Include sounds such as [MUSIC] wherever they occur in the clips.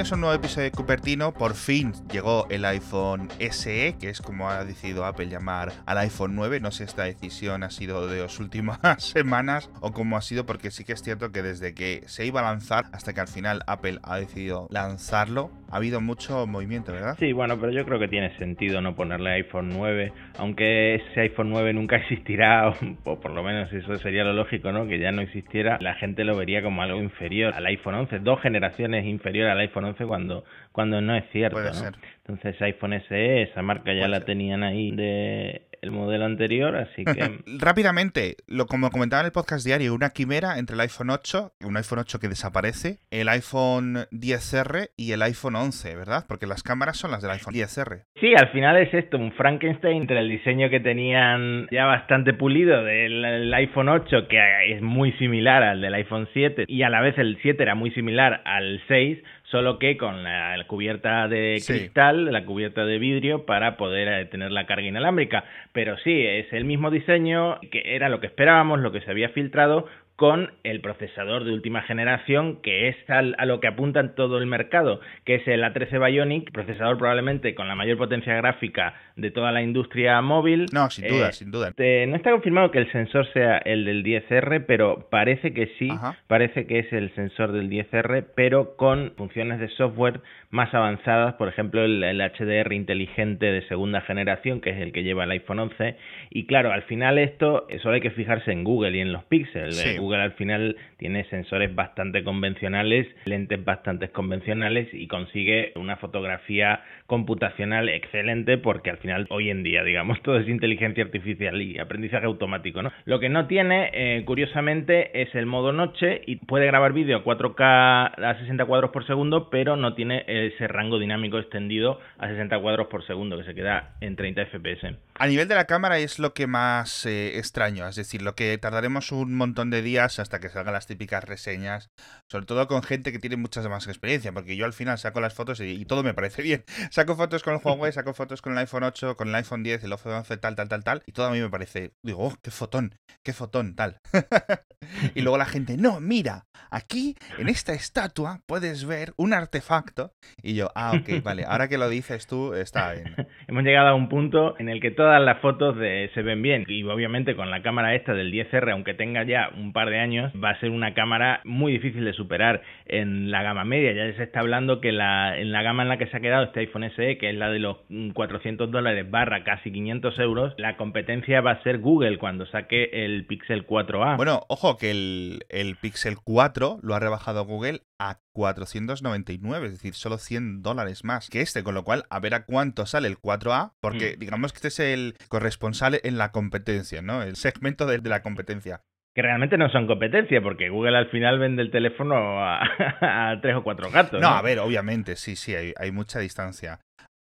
bienvenidos a un nuevo episodio de Cupertino. Por fin llegó el iPhone SE, que es como ha decidido Apple llamar al iPhone 9. No sé si esta decisión ha sido de las últimas [LAUGHS] semanas o cómo ha sido, porque sí que es cierto que desde que se iba a lanzar hasta que al final Apple ha decidido lanzarlo, ha habido mucho movimiento, ¿verdad? Sí, bueno, pero yo creo que tiene sentido no ponerle iPhone 9, aunque ese iPhone 9 nunca [LAUGHS] existirá, o, por lo menos eso sería lo lógico, ¿no? Que ya no existiera, la gente lo vería como algo inferior al iPhone 11, dos generaciones inferior al iPhone 11 cuando, cuando no es cierto. Puede ¿no? ser. Entonces iPhone SE, esa marca ya Puede la ser. tenían ahí de el modelo anterior, así que [LAUGHS] Rápidamente, lo como comentaba en el podcast diario, una quimera entre el iPhone 8, un iPhone 8 que desaparece, el iPhone 10R y el iPhone 11, ¿verdad? Porque las cámaras son las del iPhone 10R. Sí, al final es esto, un Frankenstein entre el diseño que tenían ya bastante pulido del el iPhone 8, que es muy similar al del iPhone 7, y a la vez el 7 era muy similar al 6, solo que con la, la cubierta de Sí. cristal, la cubierta de vidrio, para poder eh, tener la carga inalámbrica. Pero sí, es el mismo diseño, que era lo que esperábamos, lo que se había filtrado, con el procesador de última generación, que es al- a lo que apunta en todo el mercado, que es el A13 Bionic, procesador probablemente con la mayor potencia gráfica de toda la industria móvil. No, sin duda, Eh, sin duda. no está confirmado que el sensor sea el del 10R, pero parece que sí, Ajá. parece que es el sensor del 10R, pero con funciones de software más avanzadas, por ejemplo el, el HDR inteligente de segunda generación, que es el que lleva el iPhone 11. Y claro, al final esto solo hay que fijarse en Google y en los píxeles. Sí. Google al final tiene sensores bastante convencionales, lentes bastante convencionales y consigue una fotografía computacional excelente porque al final hoy en día, digamos, [LAUGHS] todo es inteligencia artificial y aprendizaje automático, ¿no? Lo que no tiene, eh, curiosamente, es el modo noche y puede grabar vídeo a 4K a 60 cuadros por segundo, pero no tiene ese rango dinámico extendido a 60 cuadros por segundo que se queda en 30 FPS. A nivel de la cámara es lo que más eh, extraño, es decir, lo que tardaremos un montón de días hasta que salgan las típicas reseñas, sobre todo con gente que tiene mucha más experiencia, porque yo al final saco las fotos y, todo me parece [LAUGHS] bien. Saco fotos con el Huawei, saco fotos con el iPhone 8, con el iPhone 10, el iPhone 11, tal, tal, tal, tal, y todo a mí me parece, digo, oh, qué fotón, qué fotón, tal. [LAUGHS] y luego la gente, no, mira, aquí en esta estatua puedes ver un artefacto, y yo, ah, ok, vale, ahora que lo dices tú, está bien. [LAUGHS] Hemos llegado a un punto en el que las fotos se ven bien y obviamente con la cámara esta del 10R, aunque tenga ya un par de años, va a ser una cámara muy difícil de superar en la gama media. Ya se está hablando que en la gama en la que se ha quedado este iPhone SE, que es la de los mm, 400 dólares barra casi 500 euros, la competencia va a ser Google cuando saque el Pixel 4A. Bueno, ojo que el Pixel 4 lo ha rebajado Google a 499, es decir, solo 100 dólares más que este, con lo cual a ver a cuánto sale el 4A, porque Mm. digamos que este es el corresponsal en la competencia, ¿no? El segmento de, de la competencia. Que realmente no son competencia, porque Google al final vende el teléfono a, [LAUGHS] a tres o cuatro gatos. No, a ver, obviamente, sí, sí, hay, hay mucha distancia.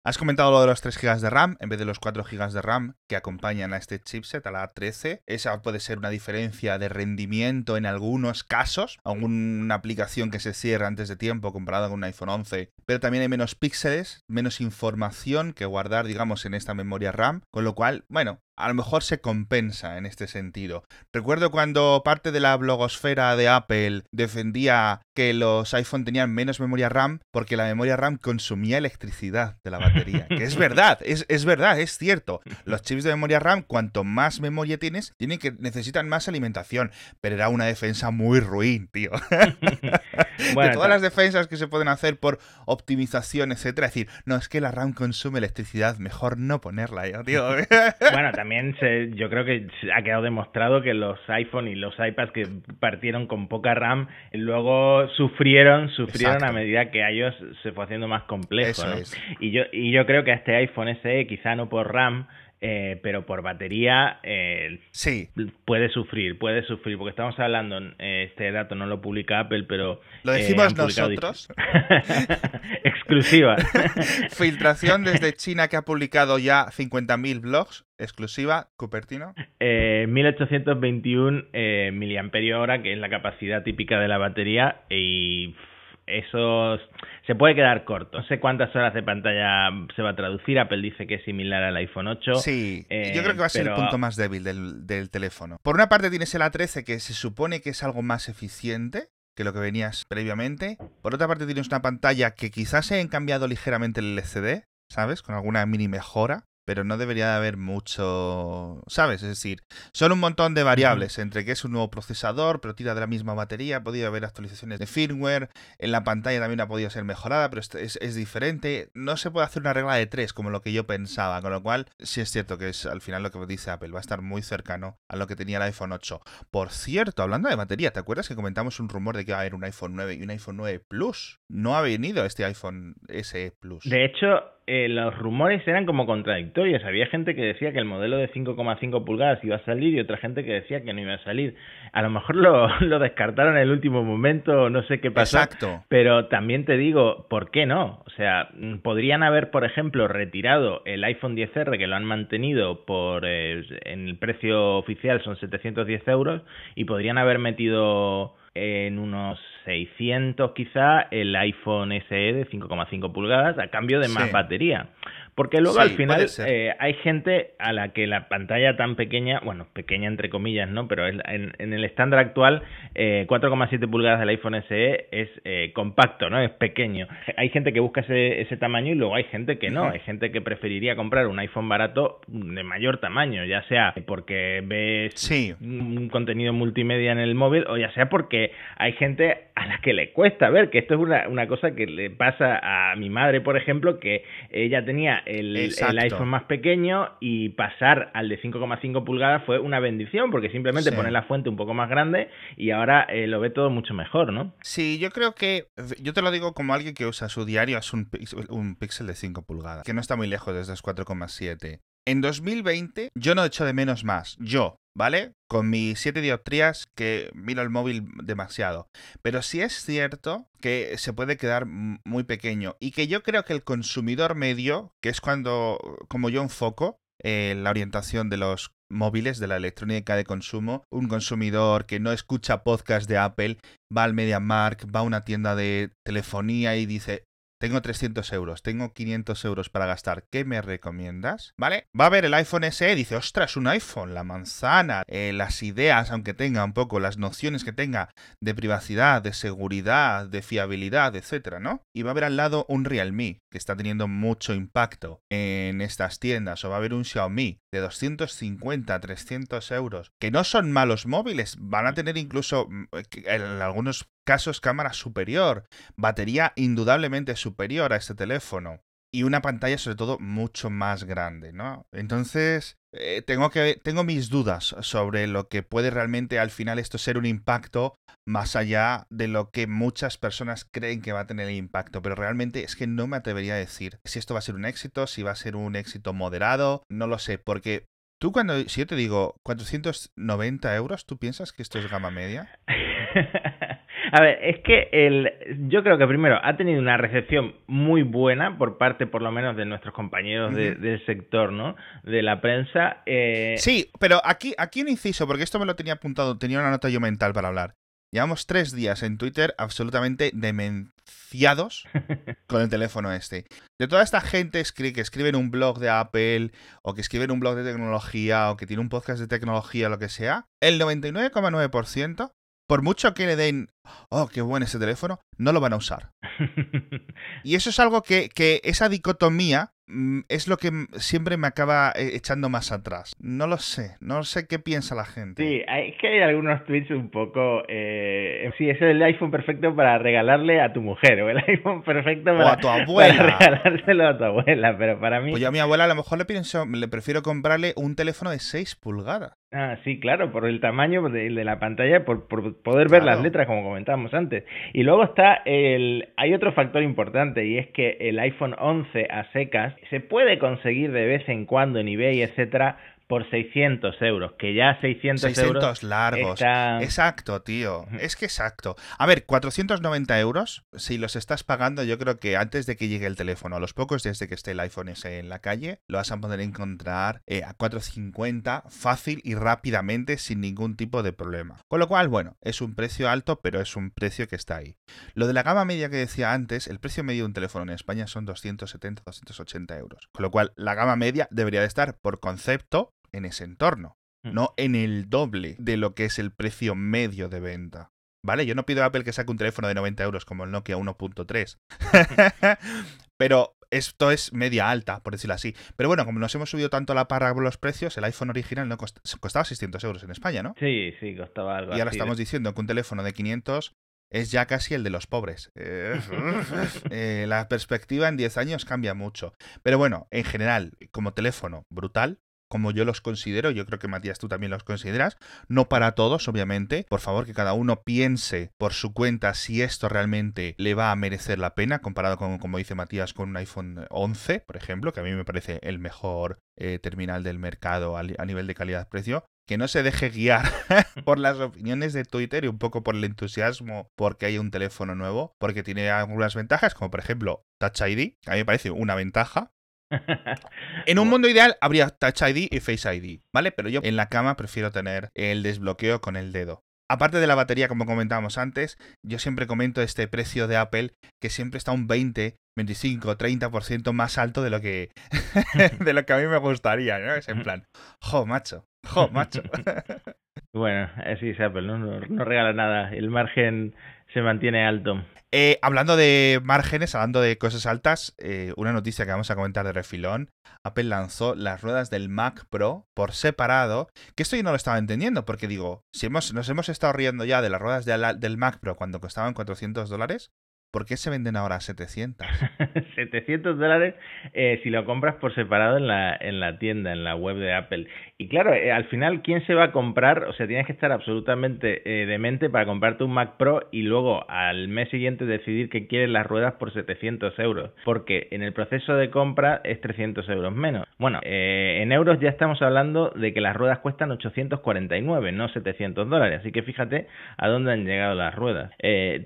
Has comentado lo de los 3 GB de RAM en vez de los 4 GB de RAM que acompañan a este chipset, a la A13. Esa puede ser una diferencia de rendimiento en algunos casos, alguna aplicación que se cierra antes de tiempo comparada con un iPhone 11, pero también hay menos píxeles, menos información que guardar, digamos, en esta memoria RAM, con lo cual, bueno, a lo mejor se compensa en este sentido. Recuerdo cuando parte de la blogosfera de Apple defendía que los iPhone tenían menos memoria RAM porque la memoria RAM consumía electricidad de la batería. Que es [LAUGHS] verdad, es, es verdad, es cierto. Los chips de memoria RAM, cuanto más memoria tienes, tienen que necesitan más alimentación. Pero era una defensa muy ruin, tío. [LAUGHS] [LAUGHS] Bueno, de todas las defensas que se pueden hacer por optimización, etcétera, decir, no, es que la RAM consume electricidad, mejor no ponerla, tío. Bueno, también se, yo creo que ha quedado demostrado que los iPhone y los iPads que partieron con poca RAM luego sufrieron, sufrieron Exacto. a medida que iOS se fue haciendo más complejo. Y yo y yo creo que a este iPhone SE quizá no por RAM, eh, pero por batería eh, Sí, puede sufrir, puede sufrir, porque estamos hablando, eh, este dato no lo publica Apple, pero... Lo eh, decimos nosotros. [LAUGHS] [LAUGHS] Exclusiva. [LAUGHS] filtración desde China que ha publicado ya 50.000 blogs, exclusiva, Cupertino. Eh, 1821 eh, miliamperios hora, que es la capacidad típica de la batería, y pff, eso se puede quedar corto. No sé cuántas horas de pantalla se va a traducir. Apple dice que es similar al iPhone 8. Sí, eh, yo creo que va a ser pero- el punto más débil del, del teléfono. Por una parte tienes el A13 que se supone que es algo más eficiente, que lo que venías previamente. Por otra parte, tienes una pantalla que quizás se han cambiado ligeramente el LCD, ¿sabes? Con alguna mini mejora pero no debería de haber mucho, ¿sabes? Es decir, son un montón de variables entre que es un nuevo procesador, pero tira de la misma batería, ha podido haber actualizaciones de firmware, en la pantalla también ha podido ser mejorada, pero es, es, diferente. No se puede hacer una regla de tres como lo que yo pensaba, con lo cual sí es cierto que es al final lo que dice Apple, va a estar muy cercano a lo que tenía el iPhone 8. Por cierto, hablando de batería, ¿te acuerdas que comentamos un rumor de que va a haber un iPhone 9 y un iPhone 9 Plus? No ha venido este iPhone SE Plus. De hecho, eh, los rumores eran como contradictorios. Había gente que decía que el modelo de 5,5 pulgadas iba a salir y otra gente que decía que no iba a salir. A lo mejor lo, [LAUGHS] lo descartaron en el último momento, no sé qué pasó. Exacto. Pero también te digo, ¿por qué no? O sea, podrían haber, por ejemplo, retirado el iPhone 10R que lo han mantenido por eh, en el precio oficial son 710 euros y podrían haber metido en unos 600 quizá el iPhone SE de 5,5 pulgadas a cambio de más batería. Porque luego al final eh, hay gente a la que la pantalla tan pequeña, bueno, pequeña entre comillas, ¿no? Pero en, en el estándar actual, eh, 4,7 pulgadas del iPhone SE es eh, compacto, ¿no? Es pequeño. Hay gente que busca ese, ese tamaño y luego hay gente que no. Hay gente que preferiría comprar un iPhone barato de mayor tamaño, ya sea porque ves un contenido multimedia en el móvil o ya sea porque hay gente a la que le cuesta ver, que esto es una, una cosa que le pasa a mi madre, por ejemplo, que ella tenía el, iPhone más pequeño y pasar al de 5,5 pulgadas fue una bendición porque simplemente pone la fuente un poco más grande y ahora eh, lo ve todo mucho mejor, ¿no? Sí, yo creo que, yo te lo digo como alguien que usa su diario, es un, un píxel de 5 pulgadas, que no está muy lejos desde los 4,7. En 2020 yo no echo de menos más, yo, ¿vale? Con mis 7 dioptrías que miro el móvil demasiado. Pero sí es cierto que se puede quedar muy pequeño y que yo creo que el consumidor medio, que es cuando, como yo enfoco, eh, la orientación de los móviles, de la electrónica de consumo, un consumidor que no escucha podcast de Apple, va al MediaMark, va a una tienda de telefonía y dice, tengo 300 euros, tengo 500 euros para gastar, ¿qué me recomiendas? ¿Vale? Va a ver el iPhone SE, dice, ostras, un iPhone, la manzana, eh, las ideas, aunque tenga un poco, las nociones que tenga de privacidad, de seguridad, de fiabilidad, etcétera, ¿no? Y va a ver al lado un Realme, que está teniendo mucho impacto en estas tiendas, o va a haber un Xiaomi de 250, 300 euros, que no son malos móviles, van a tener incluso mm, en algunos casos cámara superior, batería indudablemente superior a este teléfono y una pantalla sobre todo mucho más grande, ¿no? Entonces, eh, tengo, que, tengo mis dudas sobre lo que puede realmente al final esto ser un impacto más allá de lo que muchas personas creen que va a tener el impacto, pero realmente es que no me atrevería a decir si esto va a ser un éxito, si va a ser un éxito moderado, no lo sé, porque tú cuando, si yo te digo 490 euros, ¿tú piensas que esto es gama media? [LAUGHS] A ver, es que el, yo creo que primero ha tenido una recepción muy buena por parte, por lo menos, de nuestros compañeros del sector, ¿no? De la prensa. Eh... Sí, pero aquí, aquí un inciso, porque esto me lo tenía apuntado, tenía una nota yo mental para hablar. Llevamos tres días en Twitter absolutamente demenciados [LAUGHS] con el teléfono este. De toda esta gente que escribe en un blog de Apple, o que escribe en un blog de tecnología, o que tiene un podcast de tecnología, lo que sea, el 99,9% por mucho que le den, oh, qué bueno ese teléfono, no lo van a usar. [LAUGHS] y eso es algo que, que esa dicotomía Mm, es lo que siempre me acaba eh, echando más atrás. No lo sé, no sé qué piensa la gente. Sí, es que hay algunos tweets un poco... Eh, sí, es el iPhone perfecto para regalarle a tu mujer o el [LAUGHS] iPhone perfecto para, a tu abuela. regalárselo a tu abuela, pero para mí... Pues yo a mi abuela a lo mejor le, pienso, le prefiero comprarle un teléfono de 6 pulgadas. Ah, sí, claro, por el tamaño de, la pantalla, por, por poder ver las letras como comentábamos antes. Y luego está el... Hay otro factor importante y es que el iPhone 11 a secas se puede conseguir de vez en cuando en eBay, etcétera, por 600 euros, que ya 600, 600 largos. Exacto, tío. Es que exacto. A ver, 490 euros, si los estás pagando, yo creo que antes de que llegue el teléfono, a los pocos desde que esté el iPhone ese en la calle, lo vas a poder encontrar eh, a 450 fácil y rápidamente sin ningún tipo de problema. Con lo cual, bueno, es un precio alto, pero es un precio que está ahí. Lo de la gama media que decía antes, el precio medio de un teléfono en España son 270-280 euros. Con lo cual, la gama media debería de estar por concepto en ese entorno, mm. no en el doble de lo que es el precio medio de venta. ¿vale? Yo no pido a Apple que saque un teléfono de 90 euros como el Nokia 1.3. [LAUGHS] Pero esto es media alta, por decirlo así. Pero bueno, como nos hemos subido tanto la parra por los precios, el iPhone original no costaba 600 euros en España, ¿no? Sí, sí, costaba algo. Y ahora estamos diciendo que un teléfono de 500 es ya casi el de los pobres. [LAUGHS] Eh, eh, la perspectiva en 10 años cambia mucho. Pero bueno, en general, como teléfono, brutal como yo los considero, yo creo que Matías tú también los consideras, no para todos, obviamente, por favor que cada uno piense por su cuenta si esto realmente le va a merecer la pena, comparado con, como dice Matías, con un iPhone 11, por ejemplo, que a mí me parece el mejor eh, terminal del mercado a, nivel de calidad-precio, que no se deje guiar [LAUGHS] por las opiniones de Twitter y un poco por el entusiasmo porque hay un teléfono nuevo, porque tiene algunas ventajas, como por ejemplo Touch ID, que a mí me parece una ventaja, en un mundo ideal habría Touch ID y Face ID, ¿vale? Pero yo en la cama prefiero tener el desbloqueo con el dedo. Aparte de la batería, como comentábamos antes, yo siempre comento este precio de Apple que siempre está un 20, 25, 30% más alto de lo que [LAUGHS] de lo que a mí me gustaría, ¿no? Es en plan, jo, macho, jo, macho. [LAUGHS] bueno, así es Apple, ¿no? No, regala nada, el margen se mantiene alto. Eh, hablando de márgenes, hablando de cosas altas, eh, una noticia que vamos a comentar de refilón. Apple lanzó las ruedas del Mac Pro por separado, que esto yo no lo estaba entendiendo, porque digo, si hemos, nos hemos estado riendo ya de las ruedas del Mac Pro cuando costaban 400 dólares, ¿Por qué se venden ahora 700? 700 [LAUGHS] dólares eh, si lo compras por separado en la, en la tienda, en la web de Apple. Y claro, eh, al final, ¿quién se va a comprar? O sea, tienes que estar absolutamente eh, demente para comprarte un Mac Pro y luego al mes siguiente decidir que quieres las ruedas por 700 euros. Porque en el proceso de compra es 300 euros menos. Bueno, en euros ya estamos hablando de que las ruedas cuestan 849, no 700 dólares. Así que fíjate a dónde han llegado las ruedas.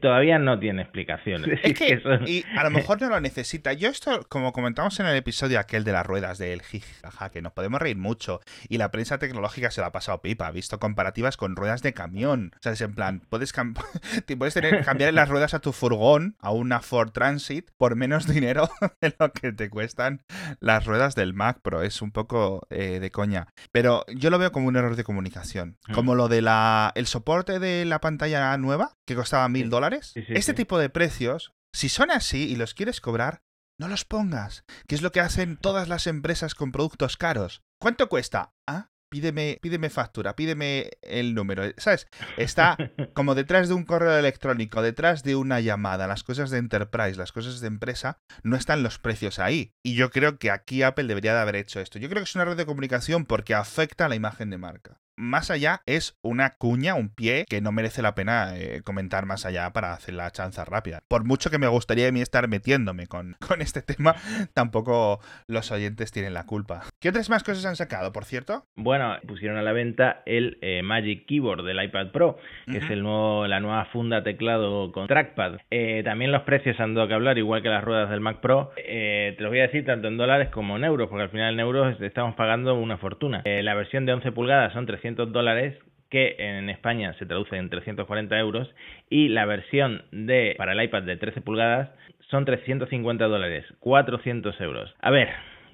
todavía no tiene explicación. [LAUGHS] Es que, y a lo mejor no lo necesita. Yo esto, como comentamos en el episodio aquel de las ruedas del jijaja, que nos podemos reír mucho, y la prensa tecnológica se la ha pasado pipa, ha visto comparativas con ruedas de camión. O sea, es en plan, puedes, [LAUGHS] puedes tener, cambiar las ruedas a tu furgón, a una Ford Transit, por menos dinero [LAUGHS] de lo que te cuestan las ruedas del Mac Pro. Es un poco eh, de coña. Pero yo lo veo como un error de comunicación. Mm. Como lo de la el soporte de la pantalla nueva, que costaba mil dólares. este tipo de precios si son así y los quieres cobrar, no los pongas, que es lo que hacen todas las empresas con productos caros. ¿Cuánto cuesta? Ah, pídeme, pídeme factura, pídeme el número. ¿Sabes? Está [LAUGHS] como detrás de un correo electrónico, detrás de una llamada. Las cosas de enterprise, las cosas de empresa, no están los precios ahí. Y yo creo que aquí Apple debería de haber hecho esto. Yo creo que es una red de comunicación porque afecta a la imagen de marca más allá es una cuña, un pie que no merece la pena eh, comentar más allá para hacer la chanza rápida. Por mucho que me gustaría a mí estar metiéndome con, [LAUGHS] con este tema, tampoco los oyentes tienen la culpa. ¿Qué otras más cosas han sacado, por cierto? Bueno, pusieron a la venta el eh, Magic Keyboard del iPad Pro, que es el nuevo, la nueva funda teclado con trackpad. Eh, también los precios han dado que hablar, igual que las ruedas del Mac Pro. te los voy a decir tanto en dólares como en euros, porque al final en euros estamos pagando una fortuna. la versión de 11 pulgadas son 300 dólares que en España se traduce en 340 euros y la versión de para el iPad de 13 pulgadas son 350 dólares, 400 euros. A ver,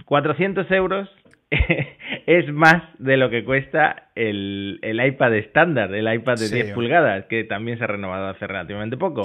400 euros [LAUGHS] es más de lo que cuesta el, el iPad estándar, el iPad de 10 pulgadas, que también se ha renovado hace relativamente poco.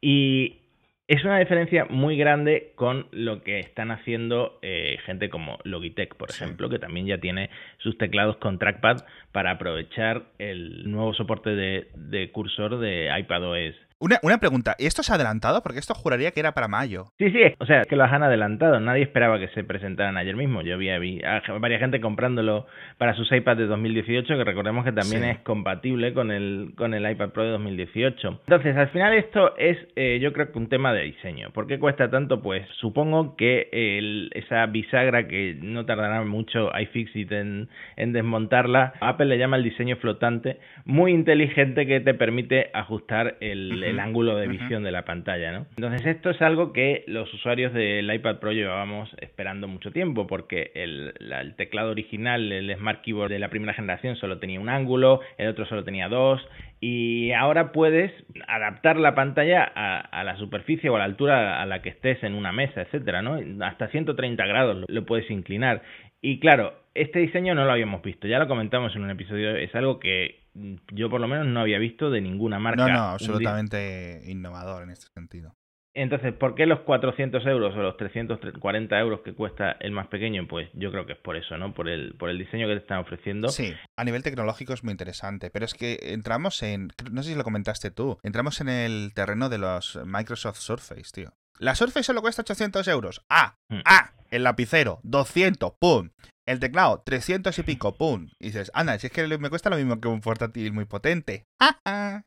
Y es una diferencia muy grande con lo que están haciendo eh, gente como Logitech, por ejemplo, que también ya tiene sus teclados con trackpad para aprovechar el nuevo soporte de, de cursor de iPadOS una, una, pregunta, ¿esto se ha adelantado? Porque esto juraría que era para mayo. Sí, sí, o sea, que lo han adelantado. Nadie esperaba que se presentaran ayer mismo. Yo vi, vi a varias gente comprándolo para sus iPads de 2018, que recordemos que también es compatible con el, con el iPad Pro de 2018. Entonces, al final esto es, eh, yo creo que un tema de diseño. ¿Por qué cuesta tanto? Pues supongo que el, esa bisagra que no tardará mucho iFixit en, en desmontarla, Apple le llama el diseño flotante, muy inteligente que te permite ajustar el el ángulo de visión de la pantalla, ¿no? Entonces esto es algo que los usuarios del iPad Pro llevábamos esperando mucho tiempo porque el, teclado original, el Smart Keyboard de la primera generación solo tenía un ángulo, el otro solo tenía dos y ahora puedes adaptar la pantalla a, la superficie o a la altura a la que estés en una mesa, etcétera, ¿no? Hasta 130 grados lo puedes inclinar y claro, este diseño no lo habíamos visto, ya lo comentamos en un episodio, es algo que yo por lo menos no había visto de ninguna marca. No, no, absolutamente innovador en este sentido. Entonces, ¿por qué los 400 euros o los 340 euros que cuesta el más pequeño? Pues yo creo que es por eso, ¿no? Por el, por el diseño que te están ofreciendo. Sí, a nivel tecnológico es muy interesante, pero es que entramos en, no sé si lo comentaste tú, entramos en el terreno de los Microsoft Surface, tío. La Surface solo cuesta 800 euros. Ah, mm. ah, el lapicero, 200, pum. El teclado, 300 y pico, pum. Y dices, anda, si es que me cuesta lo mismo que un portátil muy potente. Ah, ah.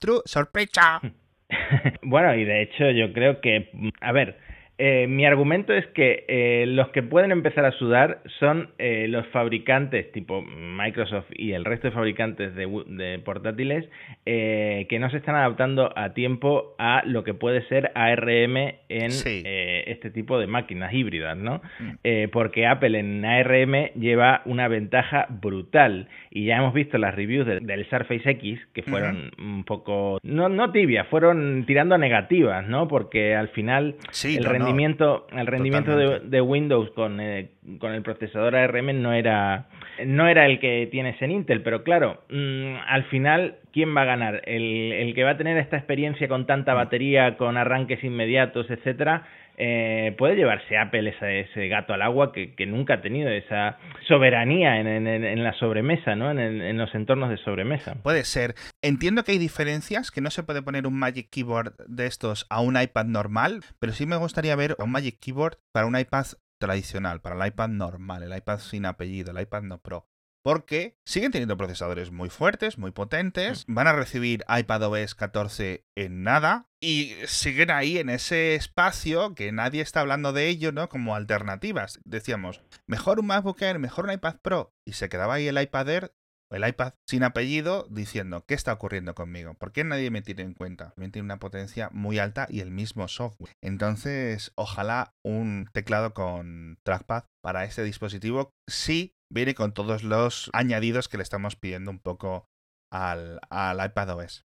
True, sorpresa. [LAUGHS] bueno, y de hecho yo creo que, a ver, eh, mi argumento es que eh, los que pueden empezar a sudar son eh, los fabricantes tipo Microsoft y el resto de fabricantes de, portátiles que no se están adaptando a tiempo a lo que puede ser ARM en este tipo de máquinas híbridas, ¿no? Mm. porque Apple en ARM lleva una ventaja brutal y ya hemos visto las reviews del Surface X que fueron un poco, no, no tibias, fueron tirando a negativas, ¿no? Porque al final el rendimiento, el rendimiento de, Windows con, eh, con el procesador ARM no era, no era el que tienes en Intel, pero claro, mm, al final, ¿quién va a ganar? El, el que va a tener esta experiencia con tanta batería, con arranques inmediatos, etcétera, eh, puede llevarse Apple ese, ese, gato al agua que, nunca ha tenido esa soberanía en la sobremesa, ¿no? En, en, los entornos de sobremesa. Puede ser. Entiendo que hay diferencias, que no se puede poner un Magic Keyboard de estos a un iPad normal, pero sí me gustaría ver un Magic Keyboard para un iPad tradicional, para el iPad normal, el iPad sin apellido, el iPad no Pro porque siguen teniendo procesadores muy fuertes, muy potentes, mm. van a recibir iPadOS 14 en nada y siguen ahí en ese espacio que nadie está hablando de ello, ¿no? Como alternativas. Decíamos, mejor un MacBook Air, mejor un iPad Pro y se quedaba ahí el iPad Air el iPad sin apellido diciendo, ¿qué está ocurriendo conmigo? ¿Por qué nadie me tiene en cuenta? También tiene una potencia muy alta y el mismo software. Entonces, ojalá un teclado con trackpad para este dispositivo sí viene con todos los añadidos que le estamos pidiendo un poco al, al iPadOS.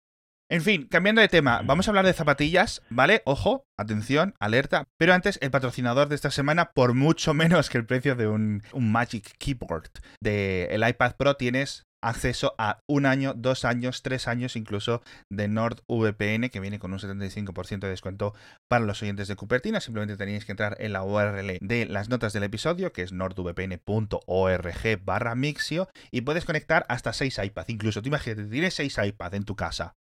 En fin, cambiando de tema, vamos a hablar de zapatillas, ¿vale? Ojo, atención, alerta. Pero antes, el patrocinador de esta semana, por mucho [LAUGHS] menos que el precio de un, un Magic Keyboard del iPad Pro, tienes acceso a un año, dos años, tres años incluso de NordVPN, que viene con un 75% de descuento para los oyentes de Cupertina. Simplemente tenéis que entrar en la URL de las notas del episodio, que es nordvpn.org barra Mixio, y puedes conectar hasta seis iPads. Incluso, tú imagínate, tienes seis iPads en tu casa.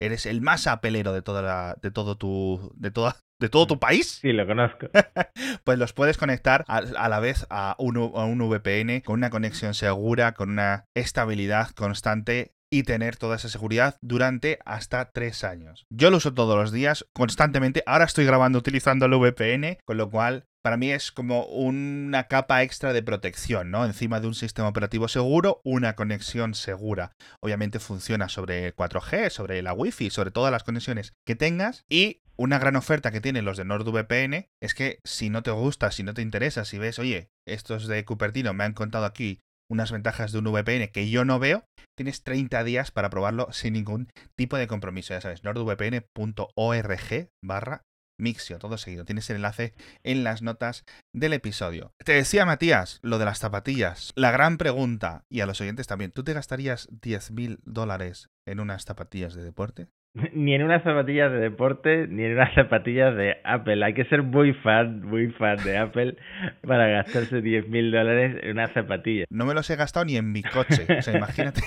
Eres el más apelero de toda la, de todo tu, de toda, de todo tu país. Sí, lo conozco. [LAUGHS] pues los puedes conectar a, la vez a un, a un VPN con una conexión segura, con una estabilidad constante y tener toda esa seguridad durante hasta tres años. Yo lo uso todos los días, constantemente. Ahora estoy grabando utilizando el VPN, con lo cual para mí es como una capa extra de protección, ¿no? Encima de un sistema operativo seguro, una conexión segura. Obviamente funciona sobre 4G, sobre la Wi-Fi, sobre todas las conexiones que tengas. Y una gran oferta que tienen los de NordVPN es que si no te gusta, si no te interesa, si ves, oye, estos de Cupertino me han contado aquí unas ventajas de un VPN que yo no veo, tienes 30 días para probarlo sin ningún tipo de compromiso. Ya sabes, nordvpn.org barra Mixio, todo seguido. Tienes el enlace en las notas del episodio. Te decía Matías, lo de las zapatillas. La gran pregunta, y a los oyentes también, ¿tú te gastarías 10.000 dólares en unas zapatillas de deporte? [LAUGHS] Ni en unas zapatillas de deporte, ni en unas [LAUGHS] zapatillas de Apple. Hay que ser muy fan, muy fan de Apple [LAUGHS] para gastarse 10 mil dólares en unas zapatillas. No me los he gastado ni en mi coche. O sea, imagínate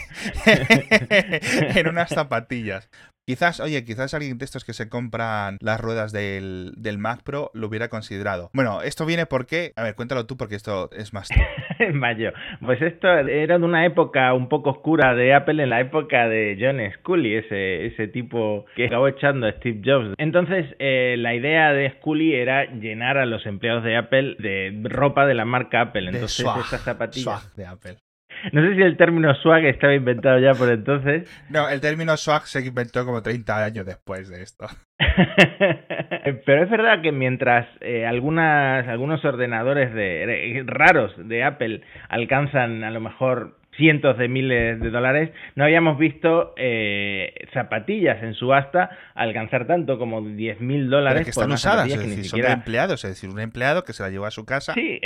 en unas zapatillas. Quizás, oye, quizás alguien de estos que se compran las ruedas del, del, Mac Pro lo hubiera considerado. Bueno, esto viene porque. A ver, cuéntalo tú porque esto es más. [LAUGHS] Mayo. Pues esto era de una época un poco oscura de Apple, en la época de John Scully, ese, ese tipo que acabó echando a Steve Jobs. Entonces, eh, la idea de Scully era llenar a los empleados de Apple de ropa de la marca Apple. Entonces, estas zapatillas. de Apple. No sé si el término swag estaba inventado ya por entonces. No, el término swag se inventó como 30 años después de esto. [LAUGHS] Pero es verdad que mientras eh, algunas, algunos ordenadores de, raros de Apple alcanzan a lo mejor cientos de miles de dólares, no habíamos visto eh, zapatillas en subasta alcanzar tanto como 10 mil dólares. que están usadas, es decir, son de empleados, es decir, un empleado que se la llevó a su casa. Sí,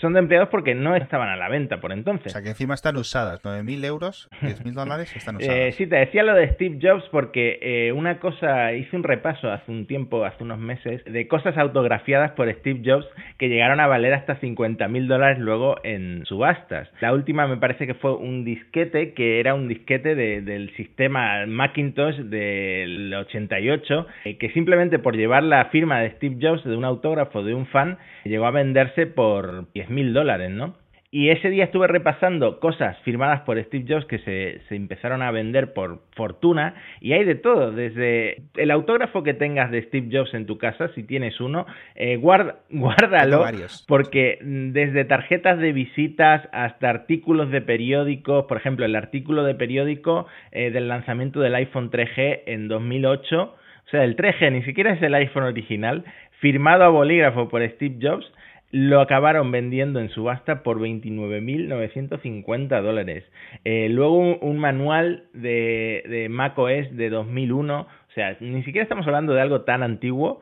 son de empleados porque no estaban a la venta por entonces. O sea, que encima están usadas, 9 mil euros, 10 mil dólares están [LAUGHS] usadas. Eh, sí, te decía lo de Steve Jobs porque eh, una cosa, hice un repaso hace un tiempo, hace unos meses, de cosas autografiadas por Steve Jobs que llegaron a valer hasta 50 mil dólares luego en subastas. La última me parece que fue un disquete que era un disquete del sistema Macintosh del 88, eh, que simplemente por llevar la firma de Steve Jobs, de un autógrafo, de un fan, llegó a venderse por 10 mil dólares, ¿no? Y ese día estuve repasando cosas firmadas por Steve Jobs que se, se, empezaron a vender por fortuna. Y hay de todo, desde el autógrafo que tengas de Steve Jobs en tu casa, si tienes uno, eh, [LAUGHS] guárdalo, porque desde tarjetas de visitas hasta artículos de periódicos, por ejemplo, el artículo de periódico eh, del lanzamiento del iPhone 3G en 2008, o sea, el 3G ni siquiera es el iPhone original, firmado a bolígrafo por Steve Jobs, lo acabaron vendiendo en subasta por 29.950 dólares. Eh, luego un, manual de, de macOS de 2001, o sea, ni siquiera estamos hablando de algo tan antiguo,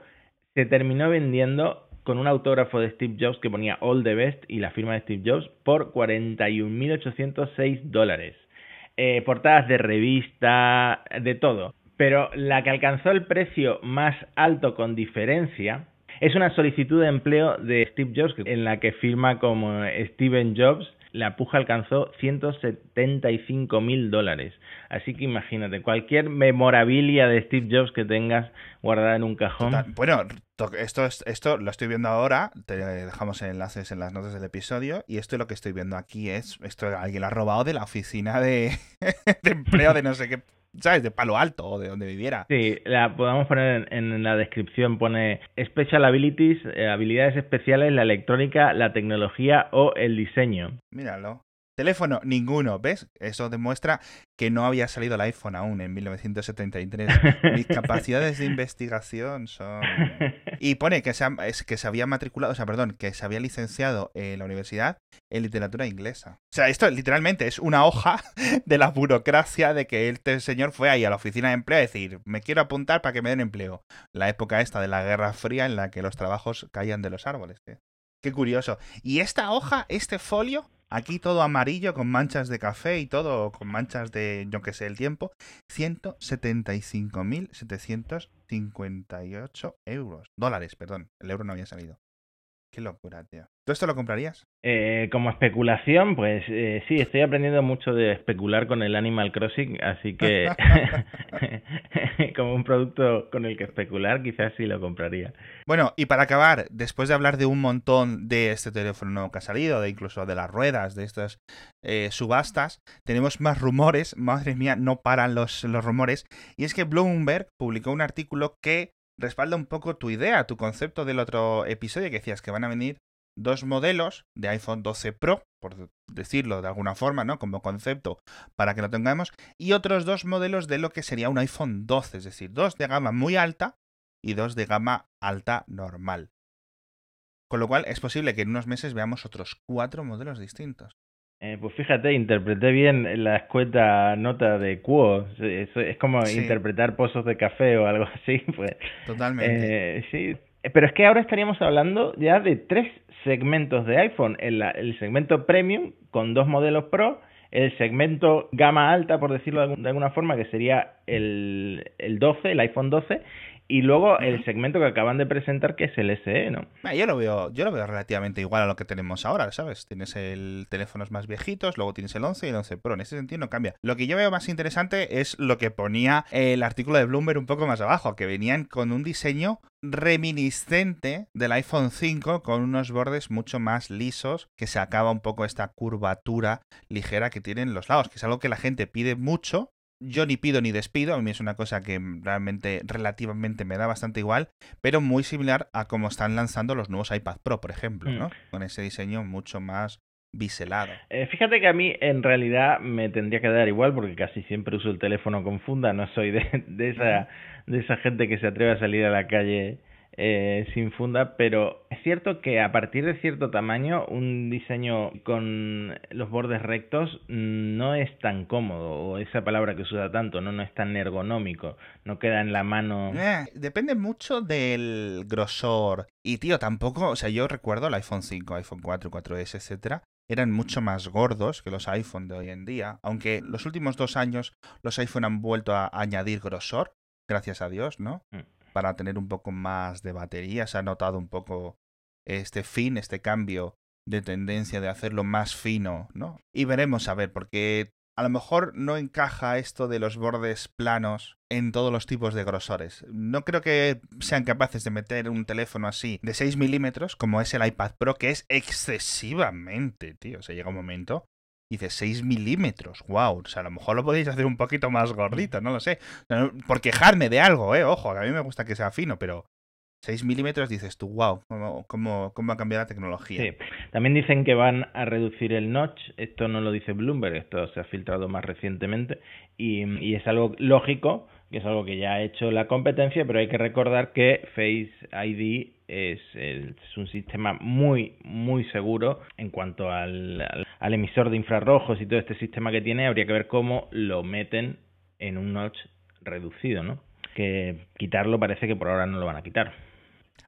se terminó vendiendo con un autógrafo de Steve Jobs que ponía All the Best y la firma de Steve Jobs por 41.806 dólares. Eh, portadas de revista, de todo. Pero la que alcanzó el precio más alto con diferencia es una solicitud de empleo de Steve Jobs en la que firma como Steven Jobs. La puja alcanzó 175 mil dólares. Así que imagínate, cualquier memorabilia de Steve Jobs que tengas guardada en un cajón. Bueno, esto, esto lo estoy viendo ahora, te dejamos enlaces en las notas del episodio, y esto lo que estoy viendo aquí es, esto alguien lo ha robado de la oficina de, [LAUGHS] de empleo de no sé qué ¿sabes? De Palo Alto o de donde viviera. Sí, la podemos poner en, la descripción, pone Special Abilities, eh, habilidades especiales, la electrónica, la tecnología o el diseño. Míralo. Teléfono, ninguno, ¿ves? Eso demuestra que no había salido el iPhone aún en 1973. Mis [LAUGHS] capacidades de investigación son... [LAUGHS] Y pone que se, que se había matriculado, o sea, perdón, que se había licenciado en la universidad en literatura inglesa. O sea, esto literalmente es una hoja [LAUGHS] de la burocracia de que este señor fue ahí a la oficina de empleo a decir, me quiero apuntar para que me den empleo. La época esta de la Guerra Fría en la que los trabajos caían de los árboles. ¿eh? Qué curioso. Y esta hoja, este folio, aquí todo amarillo con manchas de café y todo con manchas de, yo que sé, el tiempo, 175.758 euros. Dólares, perdón. El euro no había salido. Qué locura, tío. ¿Tú esto lo comprarías? Eh, como especulación, pues eh, sí, estoy aprendiendo mucho de especular con el Animal Crossing, así que [LAUGHS] [LAUGHS] como un producto con el que especular, quizás sí lo compraría. Bueno, y para acabar, después de hablar de un montón de este teléfono nuevo que ha salido, de incluso de las ruedas, de estas eh, subastas, tenemos más rumores, madre mía, no paran los, los rumores, y es que Bloomberg publicó un artículo que respalda un poco tu idea, tu concepto del otro episodio que decías que van a venir dos modelos de iPhone 12 Pro, por decirlo de alguna forma, ¿no? Como concepto para que lo tengamos, y otros dos modelos de lo que sería un iPhone 12, es decir, dos de gama muy alta y dos de gama alta normal. Con lo cual es posible que en unos meses veamos otros cuatro modelos distintos. Eh, pues fíjate, interpreté bien la escueta nota de Quo. Es, como interpretar pozos de café o algo [LAUGHS] así. Pues, Totalmente. Eh, sí, pero es que ahora estaríamos hablando ya de tres segmentos de iPhone. El, el segmento premium con dos modelos Pro, el segmento gama alta, por decirlo de alguna forma, que sería el, el 12, el iPhone 12, y luego el segmento que acaban de presentar que es el SE, ¿no? Ah, yo lo veo, yo lo veo relativamente igual a lo que tenemos ahora, ¿sabes? Tienes el teléfonos más viejitos, luego tienes el 11 y el 11 Pro, en ese sentido no cambia. Lo que yo veo más interesante es lo que ponía el artículo de Bloomberg un poco más abajo, que venían con un diseño reminiscente del iPhone 5 con unos bordes mucho más lisos que se acaba un poco esta curvatura ligera que tienen los lados, que es algo que la gente pide mucho yo ni pido ni despido, a mí es una cosa que realmente relativamente me da bastante igual, pero muy similar a cómo están lanzando los nuevos iPad Pro, por ejemplo, ¿no? Mm. Con ese diseño mucho más biselado. Eh, fíjate que a mí en realidad me tendría que dar igual porque casi siempre uso el teléfono con funda, no soy de, esa, de esa gente que se atreve a salir a la calle eh, sin funda, pero es cierto que a partir de cierto tamaño un diseño con los bordes rectos no es tan cómodo, o esa palabra que se usa tanto, no, no es tan ergonómico, no queda en la mano. Eh, depende mucho del grosor. Y tío, tampoco, o sea, yo recuerdo el iPhone 5, iPhone 4, 4S, etcétera, eran mucho más gordos que los iPhone de hoy en día, aunque los últimos dos años los iPhone han vuelto a añadir grosor, gracias a Dios, ¿no? Para tener un poco más de batería, se ha notado un poco este fin, este cambio de tendencia de hacerlo más fino, ¿no? Y veremos a ver, porque a lo mejor no encaja esto de los bordes planos en todos los tipos de grosores. No creo que sean capaces de meter un teléfono así de 6 milímetros, como es el iPad Pro, que es excesivamente, tío. O sea, llega un momento y dice 6 milímetros, wow. O sea, a lo mejor lo podéis hacer un poquito más gordito, no lo sé. Por quejarme de algo, eh, ojo, a mí me gusta que sea fino, pero 6 milímetros dices tú, wow, ¿cómo, cómo, cómo ha cambiado la tecnología? Sí. También dicen que van a reducir el notch, esto no lo dice Bloomberg, esto se ha filtrado más recientemente y, y es algo lógico, que es algo que ya ha hecho la competencia, pero hay que recordar que Face ID es, es un sistema muy, muy seguro en cuanto al, al, al emisor de infrarrojos y todo este sistema que tiene, habría que ver cómo lo meten en un notch reducido, ¿no? Que quitarlo parece que por ahora no lo van a quitar.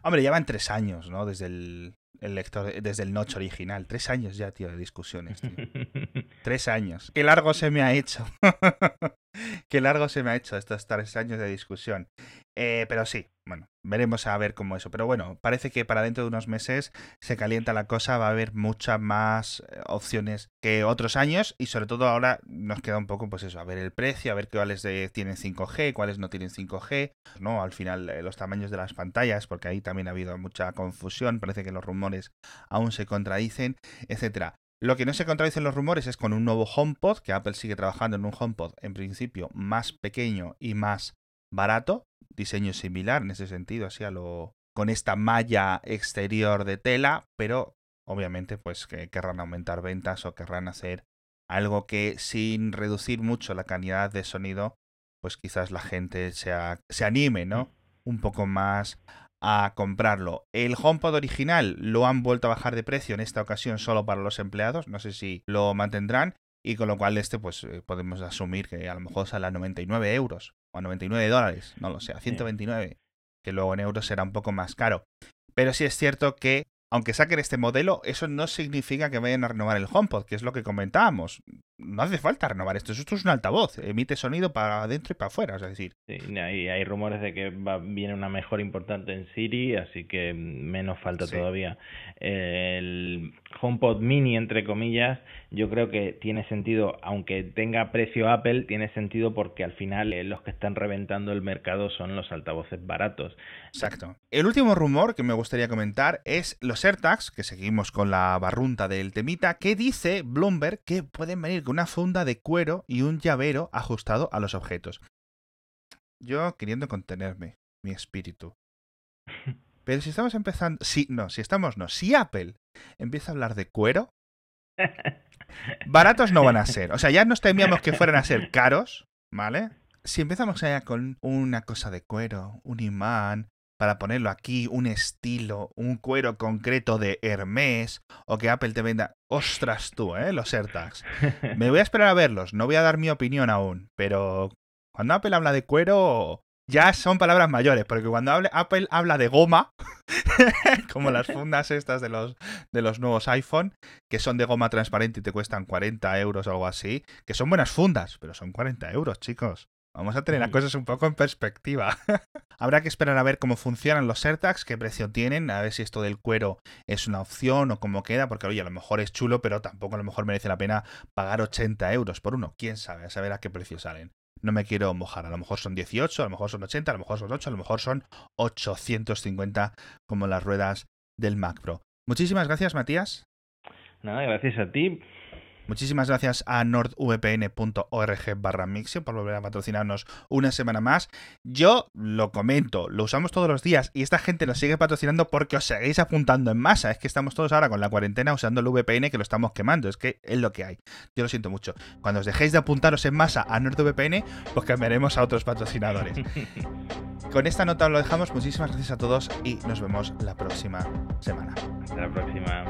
Hombre, ya van tres años, ¿no? Desde el, lector, desde el notch original. Tres años ya, tío, de discusiones, tío. [LAUGHS] tres años. Qué largo se me ha hecho. [LAUGHS] [LAUGHS] Qué largo se me ha hecho estos tres años de discusión. Eh, pero sí, bueno, veremos a ver cómo eso. Pero bueno, parece que para dentro de unos meses se calienta la cosa, va a haber muchas más eh, opciones que otros años y sobre todo ahora nos queda un poco pues eso, a ver el precio, a ver cuáles tienen 5G, cuáles no tienen 5G, ¿no? Al final eh, los tamaños de las pantallas, porque ahí también ha habido mucha confusión, parece que los rumores aún se contradicen, etcétera. Lo que no se contradicen los rumores es con un nuevo HomePod, que Apple sigue trabajando en un HomePod en principio más pequeño y más barato, diseño similar en ese sentido, así a lo con esta malla exterior de tela, pero obviamente pues que querrán aumentar ventas o querrán hacer algo que sin reducir mucho la calidad de sonido, pues quizás la gente se, se anime, ¿no? Un poco más a comprarlo. El HomePod original lo han vuelto a bajar de precio en esta ocasión solo para los empleados, no sé si lo mantendrán y con lo cual este pues eh, podemos asumir que a lo mejor sale a 99 euros o a 99 dólares, no lo sé, a 129, que luego en euros será un poco más caro. Pero sí es cierto que aunque saquen este modelo, eso no significa que vayan a renovar el HomePod, que es lo que comentábamos. No hace falta renovar esto. Esto es un altavoz, emite sonido para adentro y para afuera, es decir. Sí, hay, hay rumores de que va, viene una mejora importante en Siri, así que menos falta todavía. El HomePod Mini, entre comillas, yo creo que tiene sentido, aunque tenga precio Apple, tiene sentido porque al final eh, los que están reventando el mercado son los altavoces baratos. Exacto. El último rumor que me gustaría comentar es los AirTags, que seguimos con la barrunta del temita, que dice Bloomberg que pueden venir con una funda de cuero y un llavero ajustado a los objetos. Yo queriendo contenerme, mi espíritu. [LAUGHS] Pero si estamos empezando... Sí, no, si estamos no. Si Apple empieza a hablar de cuero, [LAUGHS] Baratos no van a ser. O sea, ya nos temíamos que fueran a ser caros, ¿vale? Si empezamos allá con una cosa de cuero, un imán, para ponerlo aquí, un estilo, un cuero concreto de Hermes, o que Apple te venda. Ostras tú, ¿eh? Los AirTags. [LAUGHS] Me voy a esperar a verlos, no voy a dar mi opinión aún, pero cuando Apple habla de cuero, ya son palabras mayores, porque cuando Apple habla de goma, [LAUGHS] como las [LAUGHS] fundas estas de los, de los nuevos iPhone, que son de goma transparente y te cuestan 40 euros o algo así, que son buenas fundas, pero son 40 euros, chicos. Vamos a tener las cosas un poco en perspectiva. [LAUGHS] Habrá que esperar a ver cómo funcionan los AirTags, qué precio tienen, a ver si esto del cuero es una opción o cómo queda, porque oye, a lo mejor es chulo, pero tampoco a lo mejor merece la pena pagar 80 euros por uno. ¿Quién sabe? A saber a qué precio salen no me quiero mojar. A lo mejor son 18, a lo mejor son 80, a lo mejor son 8, a lo mejor son 850 como las ruedas del Mac Pro. Muchísimas gracias, Matías. Nada, gracias a ti. Muchísimas gracias a nordvpn.org barra Mixio por volver a patrocinarnos una semana más. Yo lo comento, lo usamos todos los días y esta gente nos sigue patrocinando porque os seguís apuntando en masa. Es que estamos todos ahora con la cuarentena usando el VPN que lo estamos quemando. Es que es lo que hay. Yo lo siento mucho. Cuando os dejéis de apuntaros en masa a NordVPN, pues cambiaremos a otros patrocinadores. [LAUGHS] Con esta nota lo dejamos. Muchísimas gracias a todos y nos vemos la próxima semana. Hasta la próxima.